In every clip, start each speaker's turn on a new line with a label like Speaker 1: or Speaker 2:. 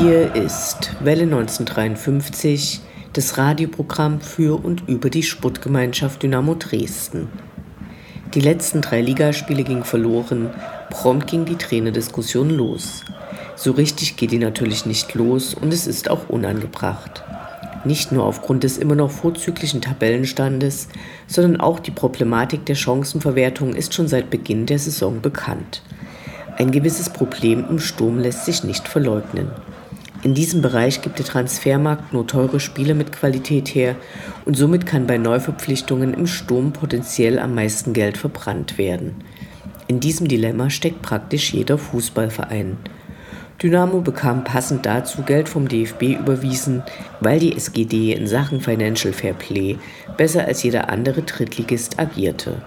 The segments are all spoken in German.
Speaker 1: Hier ist Welle 1953, das Radioprogramm für und über die Sportgemeinschaft Dynamo Dresden. Die letzten drei Ligaspiele gingen verloren, prompt ging die Trainerdiskussion los. So richtig geht die natürlich nicht los und es ist auch unangebracht. Nicht nur aufgrund des immer noch vorzüglichen Tabellenstandes, sondern auch die Problematik der Chancenverwertung ist schon seit Beginn der Saison bekannt. Ein gewisses Problem im Sturm lässt sich nicht verleugnen. In diesem Bereich gibt der Transfermarkt nur teure Spiele mit Qualität her und somit kann bei Neuverpflichtungen im Sturm potenziell am meisten Geld verbrannt werden. In diesem Dilemma steckt praktisch jeder Fußballverein. Dynamo bekam passend dazu Geld vom DFB überwiesen, weil die SGD in Sachen Financial Fair Play besser als jeder andere Drittligist agierte.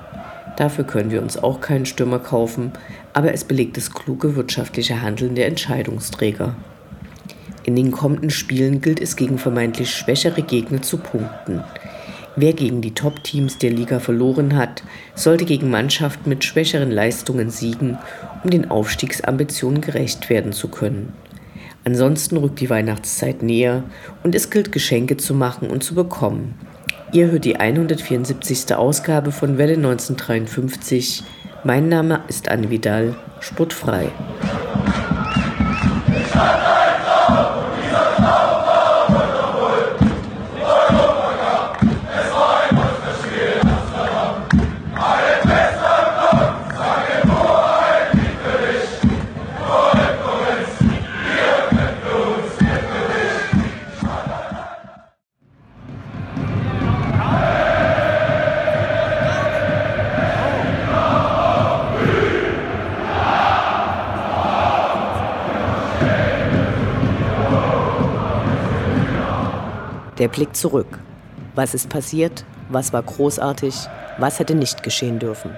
Speaker 1: Dafür können wir uns auch keinen Stürmer kaufen, aber es belegt das kluge wirtschaftliche Handeln der Entscheidungsträger. In den kommenden Spielen gilt es gegen vermeintlich schwächere Gegner zu punkten. Wer gegen die Top-Teams der Liga verloren hat, sollte gegen Mannschaften mit schwächeren Leistungen siegen, um den Aufstiegsambitionen gerecht werden zu können. Ansonsten rückt die Weihnachtszeit näher und es gilt Geschenke zu machen und zu bekommen. Ihr hört die 174. Ausgabe von Welle 1953. Mein Name ist Anne Vidal, sportfrei. Der Blick zurück. Was ist passiert? Was war großartig? Was hätte nicht geschehen dürfen?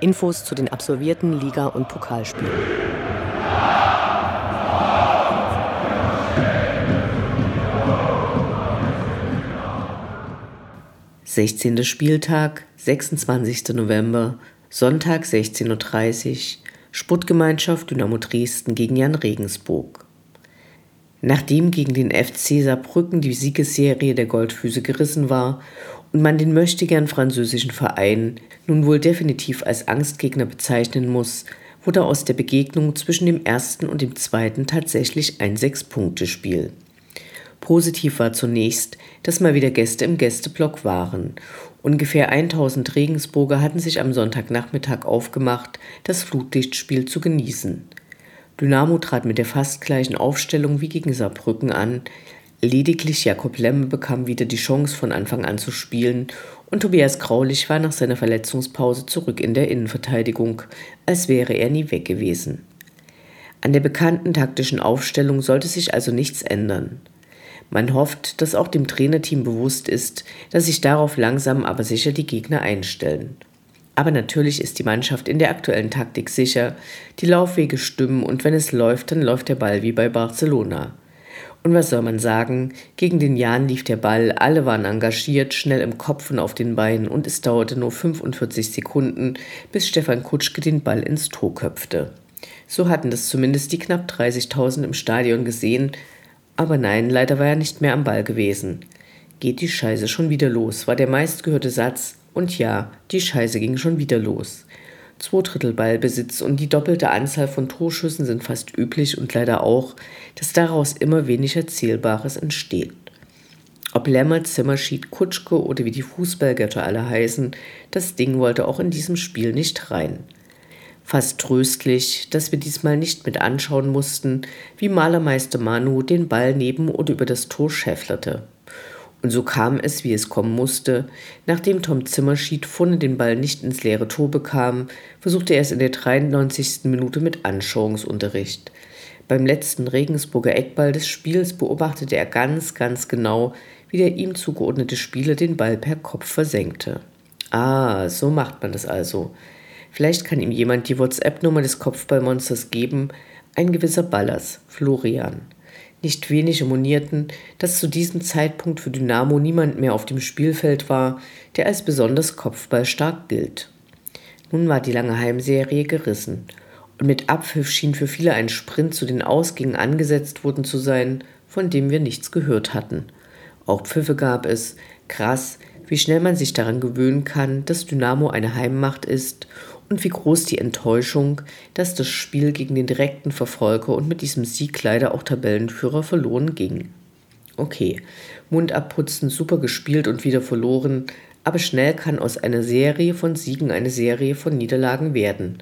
Speaker 1: Infos zu den absolvierten Liga- und Pokalspielen. Sechzehnter Spieltag, 26. November, Sonntag 16.30 Uhr, Sportgemeinschaft Dynamo Dresden gegen Jan Regensburg. Nachdem gegen den FC Saarbrücken die Siegesserie der Goldfüße gerissen war und man den möchtegern französischen Verein nun wohl definitiv als Angstgegner bezeichnen muss, wurde aus der Begegnung zwischen dem ersten und dem zweiten tatsächlich ein Sechs-Punkte-Spiel. Positiv war zunächst, dass mal wieder Gäste im Gästeblock waren. Ungefähr 1000 Regensburger hatten sich am Sonntagnachmittag aufgemacht, das Flutlichtspiel zu genießen. Dynamo trat mit der fast gleichen Aufstellung wie gegen Saarbrücken an. Lediglich Jakob Lemme bekam wieder die Chance, von Anfang an zu spielen, und Tobias Graulich war nach seiner Verletzungspause zurück in der Innenverteidigung, als wäre er nie weg gewesen. An der bekannten taktischen Aufstellung sollte sich also nichts ändern. Man hofft, dass auch dem Trainerteam bewusst ist, dass sich darauf langsam aber sicher die Gegner einstellen. Aber natürlich ist die Mannschaft in der aktuellen Taktik sicher, die Laufwege stimmen und wenn es läuft, dann läuft der Ball wie bei Barcelona. Und was soll man sagen? Gegen den Jan lief der Ball, alle waren engagiert, schnell im Kopf und auf den Beinen und es dauerte nur 45 Sekunden, bis Stefan Kutschke den Ball ins Tor köpfte. So hatten das zumindest die knapp 30.000 im Stadion gesehen, aber nein, leider war er nicht mehr am Ball gewesen. Geht die Scheiße schon wieder los, war der meistgehörte Satz und ja, die Scheiße ging schon wieder los. Zwei Drittel Ballbesitz und die doppelte Anzahl von Torschüssen sind fast üblich und leider auch, dass daraus immer weniger Zählbares entsteht. Ob Lämmer, Zimmerschied, Kutschke oder wie die Fußballgötter alle heißen, das Ding wollte auch in diesem Spiel nicht rein. Fast tröstlich, dass wir diesmal nicht mit anschauen mussten, wie Malermeister Manu den Ball neben oder über das Tor schäfflerte. Und so kam es, wie es kommen musste. Nachdem Tom Zimmerschied vorne den Ball nicht ins leere Tor bekam, versuchte er es in der 93. Minute mit Anschauungsunterricht. Beim letzten Regensburger Eckball des Spiels beobachtete er ganz, ganz genau, wie der ihm zugeordnete Spieler den Ball per Kopf versenkte. Ah, so macht man das also. Vielleicht kann ihm jemand die WhatsApp-Nummer des Kopfballmonsters geben, ein gewisser Ballers, Florian. Nicht wenige monierten, dass zu diesem Zeitpunkt für Dynamo niemand mehr auf dem Spielfeld war, der als besonders kopfballstark gilt. Nun war die lange Heimserie gerissen und mit Abpfiff schien für viele ein Sprint zu den Ausgängen angesetzt worden zu sein, von dem wir nichts gehört hatten. Auch Pfiffe gab es, krass, wie schnell man sich daran gewöhnen kann, dass Dynamo eine Heimmacht ist und wie groß die Enttäuschung, dass das Spiel gegen den direkten Verfolger und mit diesem Sieg leider auch Tabellenführer verloren ging. Okay, Mund abputzen, super gespielt und wieder verloren, aber schnell kann aus einer Serie von Siegen eine Serie von Niederlagen werden.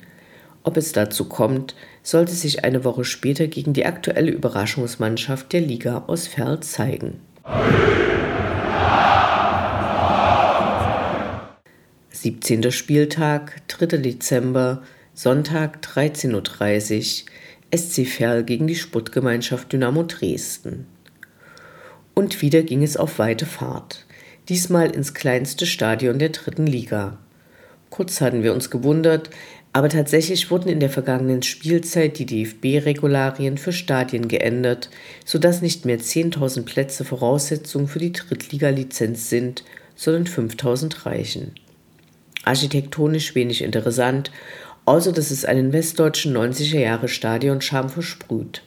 Speaker 1: Ob es dazu kommt, sollte sich eine Woche später gegen die aktuelle Überraschungsmannschaft der Liga aus Ferl zeigen. 17. Spieltag, 3. Dezember, Sonntag 13.30 Uhr, SC Verl gegen die Sportgemeinschaft Dynamo Dresden. Und wieder ging es auf weite Fahrt, diesmal ins kleinste Stadion der dritten Liga. Kurz hatten wir uns gewundert, aber tatsächlich wurden in der vergangenen Spielzeit die DFB-Regularien für Stadien geändert, sodass nicht mehr 10.000 Plätze Voraussetzung für die Drittliga-Lizenz sind, sondern 5.000 reichen architektonisch wenig interessant, außer dass es einen westdeutschen 90er Jahre Stadionscham versprüht.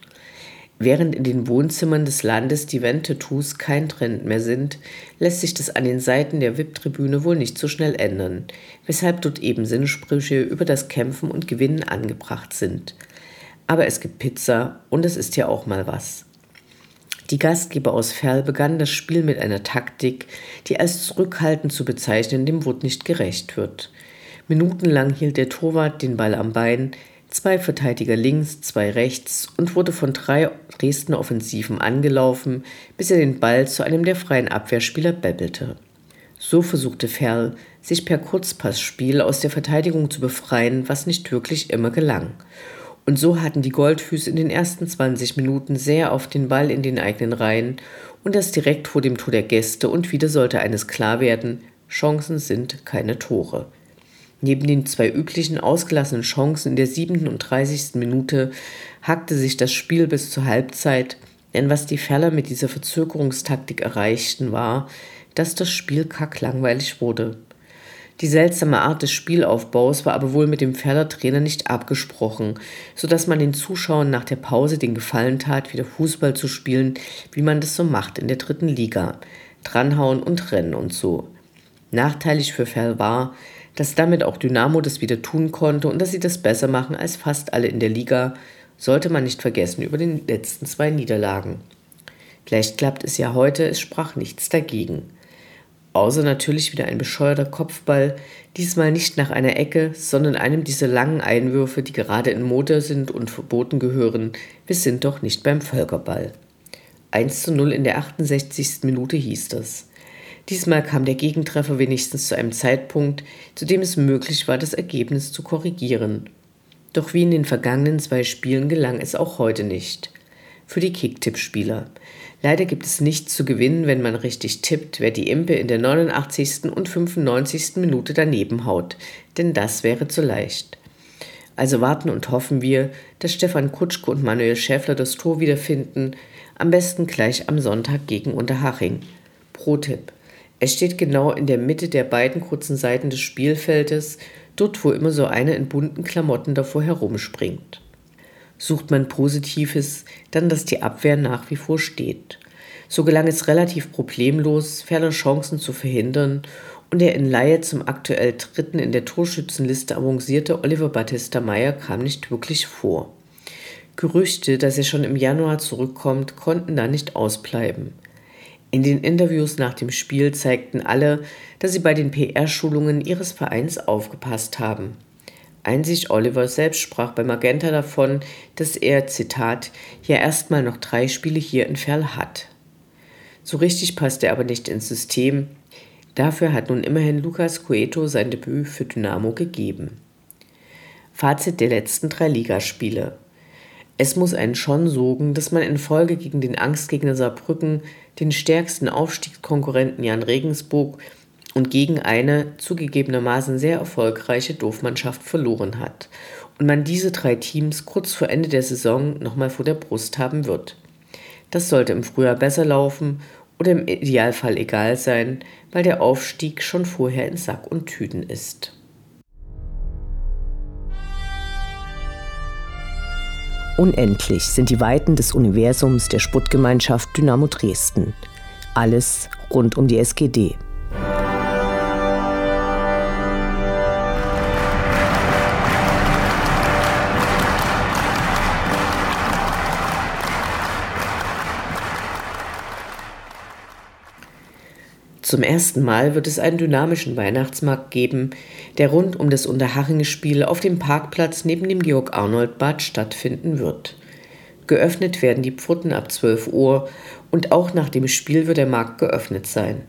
Speaker 1: Während in den Wohnzimmern des Landes die Wandtattoos kein Trend mehr sind, lässt sich das an den Seiten der VIP-Tribüne wohl nicht so schnell ändern, weshalb dort eben Sinnsprüche über das Kämpfen und Gewinnen angebracht sind. Aber es gibt Pizza und es ist ja auch mal was. Die Gastgeber aus Ferl begannen das Spiel mit einer Taktik, die als zurückhaltend zu bezeichnen dem Wort nicht gerecht wird. Minutenlang hielt der Torwart den Ball am Bein, zwei Verteidiger links, zwei rechts und wurde von drei Dresdner Offensiven angelaufen, bis er den Ball zu einem der freien Abwehrspieler bebbelte. So versuchte Ferl, sich per Kurzpassspiel aus der Verteidigung zu befreien, was nicht wirklich immer gelang. Und so hatten die Goldfüße in den ersten 20 Minuten sehr auf den Ball in den eigenen Reihen und das direkt vor dem Tor der Gäste und wieder sollte eines klar werden, Chancen sind keine Tore. Neben den zwei üblichen ausgelassenen Chancen in der 37. Minute hackte sich das Spiel bis zur Halbzeit, denn was die Ferler mit dieser Verzögerungstaktik erreichten war, dass das Spiel kacklangweilig wurde. Die seltsame Art des Spielaufbaus war aber wohl mit dem Ferler Trainer nicht abgesprochen, so dass man den Zuschauern nach der Pause den Gefallen tat, wieder Fußball zu spielen, wie man das so macht in der dritten Liga. Dranhauen und rennen und so. Nachteilig für Ferl war, dass damit auch Dynamo das wieder tun konnte und dass sie das besser machen als fast alle in der Liga, sollte man nicht vergessen über den letzten zwei Niederlagen. Vielleicht klappt es ja heute, es sprach nichts dagegen. Außer natürlich wieder ein bescheuerter Kopfball, diesmal nicht nach einer Ecke, sondern einem dieser langen Einwürfe, die gerade in Mode sind und verboten gehören. Wir sind doch nicht beim Völkerball. 1 zu 0 in der 68. Minute hieß das. Diesmal kam der Gegentreffer wenigstens zu einem Zeitpunkt, zu dem es möglich war, das Ergebnis zu korrigieren. Doch wie in den vergangenen zwei Spielen gelang es auch heute nicht. Für die Kicktipp-Spieler. Leider gibt es nichts zu gewinnen, wenn man richtig tippt, wer die Impe in der 89. und 95. Minute daneben haut, denn das wäre zu leicht. Also warten und hoffen wir, dass Stefan Kutschke und Manuel Schäffler das Tor wiederfinden, am besten gleich am Sonntag gegen Unterhaching. Pro-Tipp. Es steht genau in der Mitte der beiden kurzen Seiten des Spielfeldes, dort wo immer so einer in bunten Klamotten davor herumspringt. Sucht man Positives, dann dass die Abwehr nach wie vor steht. So gelang es relativ problemlos, ferne Chancen zu verhindern und der in Laie zum aktuell dritten in der Torschützenliste avancierte Oliver Battista Meyer kam nicht wirklich vor. Gerüchte, dass er schon im Januar zurückkommt, konnten da nicht ausbleiben. In den Interviews nach dem Spiel zeigten alle, dass sie bei den PR-Schulungen ihres Vereins aufgepasst haben. Einzig Oliver selbst sprach bei Magenta davon, dass er, Zitat, ja erstmal noch drei Spiele hier in Ferl hat. So richtig passt er aber nicht ins System. Dafür hat nun immerhin Lucas Cueto sein Debüt für Dynamo gegeben. Fazit der letzten drei Ligaspiele. Es muss einen schon sogen, dass man in Folge gegen den Angstgegner Saarbrücken, den stärksten Aufstiegskonkurrenten Jan Regensburg und gegen eine zugegebenermaßen sehr erfolgreiche Doofmannschaft verloren hat und man diese drei Teams kurz vor Ende der Saison nochmal vor der Brust haben wird. Das sollte im Frühjahr besser laufen oder im Idealfall egal sein, weil der Aufstieg schon vorher in Sack und Tüten ist.
Speaker 2: Unendlich sind die Weiten des Universums der Sputtgemeinschaft Dynamo Dresden. Alles rund um die SGD.
Speaker 1: Zum ersten Mal wird es einen dynamischen Weihnachtsmarkt geben, der rund um das Unterhaching-Spiel auf dem Parkplatz neben dem Georg-Arnold-Bad stattfinden wird. Geöffnet werden die Pforten ab 12 Uhr und auch nach dem Spiel wird der Markt geöffnet sein.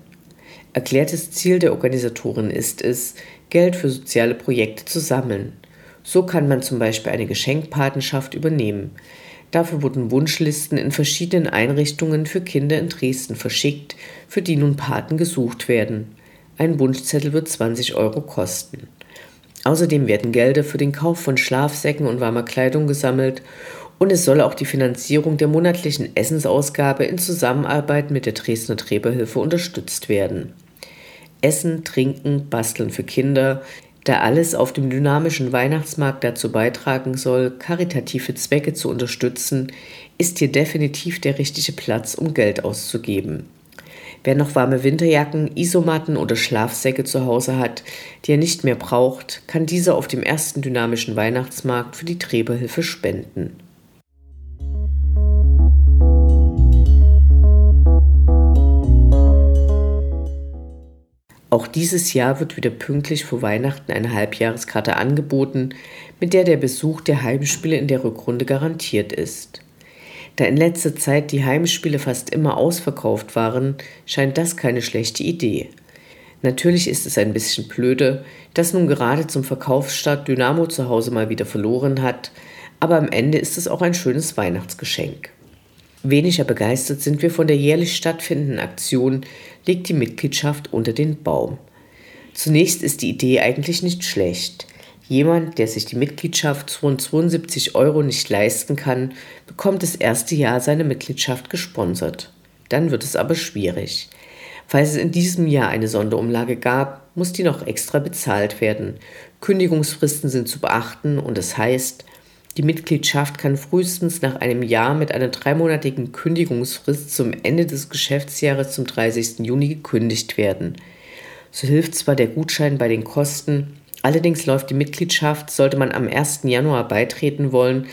Speaker 1: Erklärtes Ziel der Organisatoren ist es, Geld für soziale Projekte zu sammeln. So kann man zum Beispiel eine Geschenkpatenschaft übernehmen. Dafür wurden Wunschlisten in verschiedenen Einrichtungen für Kinder in Dresden verschickt, für die nun Paten gesucht werden. Ein Wunschzettel wird 20 Euro kosten. Außerdem werden Gelder für den Kauf von Schlafsäcken und warmer Kleidung gesammelt und es soll auch die Finanzierung der monatlichen Essensausgabe in Zusammenarbeit mit der Dresdner Träberhilfe unterstützt werden. Essen, Trinken, Basteln für Kinder, da alles auf dem dynamischen Weihnachtsmarkt dazu beitragen soll, karitative Zwecke zu unterstützen, ist hier definitiv der richtige Platz, um Geld auszugeben. Wer noch warme Winterjacken, Isomatten oder Schlafsäcke zu Hause hat, die er nicht mehr braucht, kann diese auf dem ersten dynamischen Weihnachtsmarkt für die Träberhilfe spenden. Auch dieses Jahr wird wieder pünktlich vor Weihnachten eine Halbjahreskarte angeboten, mit der der Besuch der Heimspiele in der Rückrunde garantiert ist. Da in letzter Zeit die Heimspiele fast immer ausverkauft waren, scheint das keine schlechte Idee. Natürlich ist es ein bisschen blöde, dass nun gerade zum Verkaufsstart Dynamo zu Hause mal wieder verloren hat, aber am Ende ist es auch ein schönes Weihnachtsgeschenk. Weniger begeistert sind wir von der jährlich stattfindenden Aktion Legt die Mitgliedschaft unter den Baum. Zunächst ist die Idee eigentlich nicht schlecht. Jemand, der sich die Mitgliedschaft von 72 Euro nicht leisten kann, bekommt das erste Jahr seine Mitgliedschaft gesponsert. Dann wird es aber schwierig. Falls es in diesem Jahr eine Sonderumlage gab, muss die noch extra bezahlt werden. Kündigungsfristen sind zu beachten und das heißt, die Mitgliedschaft kann frühestens nach einem Jahr mit einer dreimonatigen Kündigungsfrist zum Ende des Geschäftsjahres zum 30. Juni gekündigt werden. So hilft zwar der Gutschein bei den Kosten, allerdings läuft die Mitgliedschaft, sollte man am 1. Januar beitreten wollen,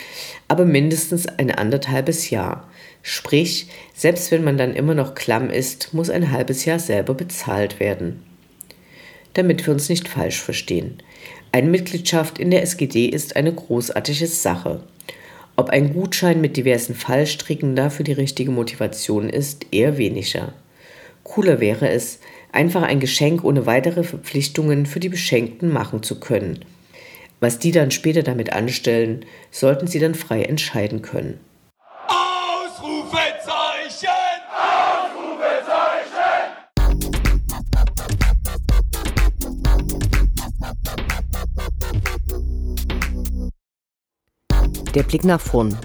Speaker 1: aber mindestens ein anderthalbes Jahr. Sprich, selbst wenn man dann immer noch klamm ist, muss ein halbes Jahr selber bezahlt werden. Damit wir uns nicht falsch verstehen. Eine Mitgliedschaft in der SGD ist eine großartige Sache. Ob ein Gutschein mit diversen Fallstricken dafür die richtige Motivation ist, eher weniger. Cooler wäre es, einfach ein Geschenk ohne weitere Verpflichtungen für die Beschenkten machen zu können. Was die dann später damit anstellen, sollten sie dann frei entscheiden können.
Speaker 2: Der Blick nach vorn.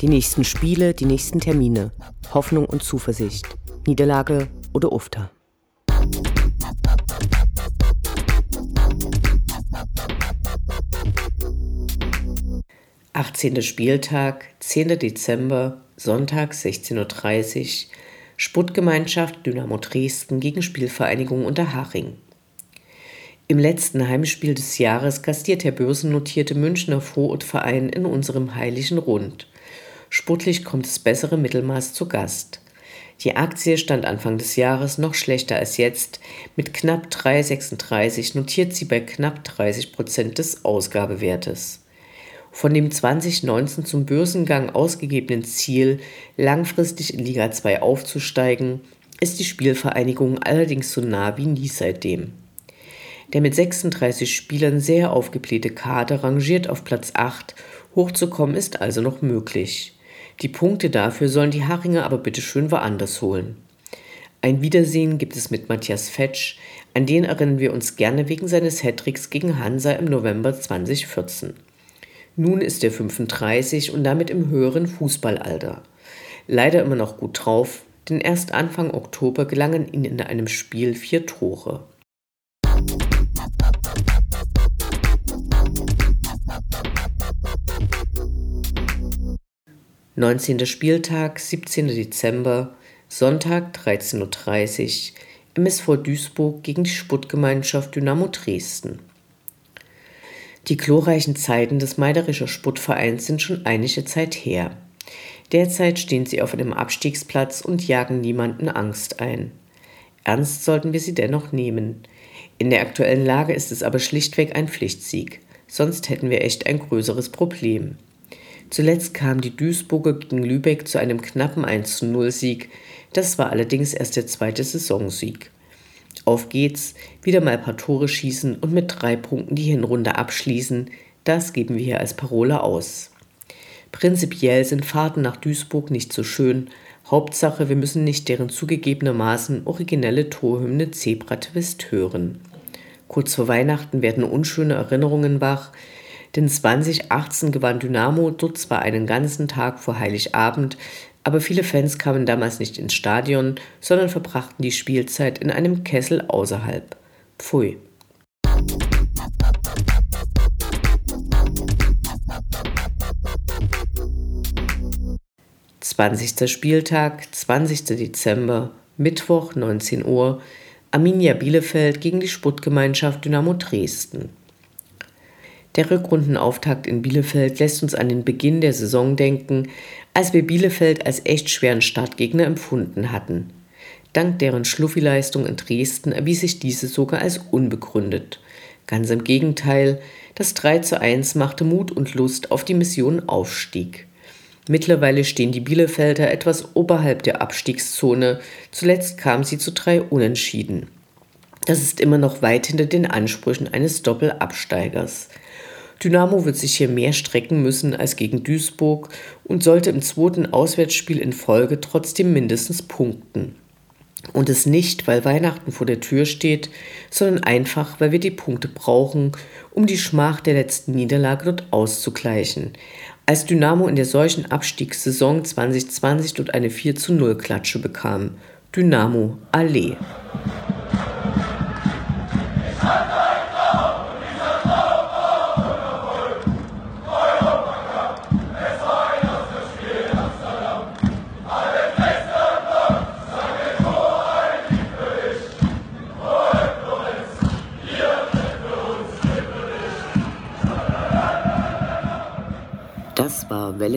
Speaker 2: Die nächsten Spiele, die nächsten Termine. Hoffnung und Zuversicht. Niederlage oder Ufter.
Speaker 1: Achtzehnter Spieltag, 10. Dezember, Sonntag 16.30 Uhr, Sputtgemeinschaft Dynamo Dresden gegen Spielvereinigung Unterhaching. Im letzten Heimspiel des Jahres gastiert der börsennotierte Münchner Vorortverein in unserem heiligen Rund. Sportlich kommt das bessere Mittelmaß zu Gast. Die Aktie stand Anfang des Jahres noch schlechter als jetzt. Mit knapp 3,36 notiert sie bei knapp 30 Prozent des Ausgabewertes. Von dem 2019 zum Börsengang ausgegebenen Ziel, langfristig in Liga 2 aufzusteigen, ist die Spielvereinigung allerdings so nah wie nie seitdem. Der mit 36 Spielern sehr aufgeblähte Kader rangiert auf Platz 8, hochzukommen ist also noch möglich. Die Punkte dafür sollen die Haringer aber bitte schön woanders holen. Ein Wiedersehen gibt es mit Matthias Fetsch, an den erinnern wir uns gerne wegen seines Hattricks gegen Hansa im November 2014. Nun ist er 35 und damit im höheren Fußballalter. Leider immer noch gut drauf, denn erst Anfang Oktober gelangen ihm in einem Spiel vier Tore. 19. Spieltag, 17. Dezember, Sonntag 13.30 Uhr, MSV Duisburg gegen die Sputtgemeinschaft Dynamo Dresden. Die glorreichen Zeiten des Meiderischer Sputtvereins sind schon einige Zeit her. Derzeit stehen sie auf einem Abstiegsplatz und jagen niemanden Angst ein. Ernst sollten wir sie dennoch nehmen. In der aktuellen Lage ist es aber schlichtweg ein Pflichtsieg, sonst hätten wir echt ein größeres Problem. Zuletzt kam die Duisburger gegen Lübeck zu einem knappen 1-0-Sieg. Das war allerdings erst der zweite Saisonsieg. Auf geht's, wieder mal ein paar Tore schießen und mit drei Punkten die Hinrunde abschließen. Das geben wir hier als Parole aus. Prinzipiell sind Fahrten nach Duisburg nicht so schön. Hauptsache, wir müssen nicht deren zugegebenermaßen originelle Torhymne Zebra Twist hören. Kurz vor Weihnachten werden unschöne Erinnerungen wach, denn 2018 gewann Dynamo dort zwar einen ganzen Tag vor Heiligabend, aber viele Fans kamen damals nicht ins Stadion, sondern verbrachten die Spielzeit in einem Kessel außerhalb. Pfui. Zwanzigster Spieltag, 20. Dezember, Mittwoch 19 Uhr, Arminia Bielefeld gegen die Sportgemeinschaft Dynamo Dresden. Der Rückrundenauftakt in Bielefeld lässt uns an den Beginn der Saison denken, als wir Bielefeld als echt schweren Startgegner empfunden hatten. Dank deren Schluffi-Leistung in Dresden erwies sich diese sogar als unbegründet. Ganz im Gegenteil, das 3 zu 1 machte Mut und Lust auf die Mission Aufstieg. Mittlerweile stehen die Bielefelder etwas oberhalb der Abstiegszone, zuletzt kam sie zu drei Unentschieden. Das ist immer noch weit hinter den Ansprüchen eines Doppelabsteigers. Dynamo wird sich hier mehr strecken müssen als gegen Duisburg und sollte im zweiten Auswärtsspiel in Folge trotzdem mindestens punkten. Und es nicht, weil Weihnachten vor der Tür steht, sondern einfach, weil wir die Punkte brauchen, um die Schmach der letzten Niederlage dort auszugleichen. Als Dynamo in der solchen Abstiegssaison 2020 dort eine 4 zu 0 Klatsche bekam. Dynamo Allee.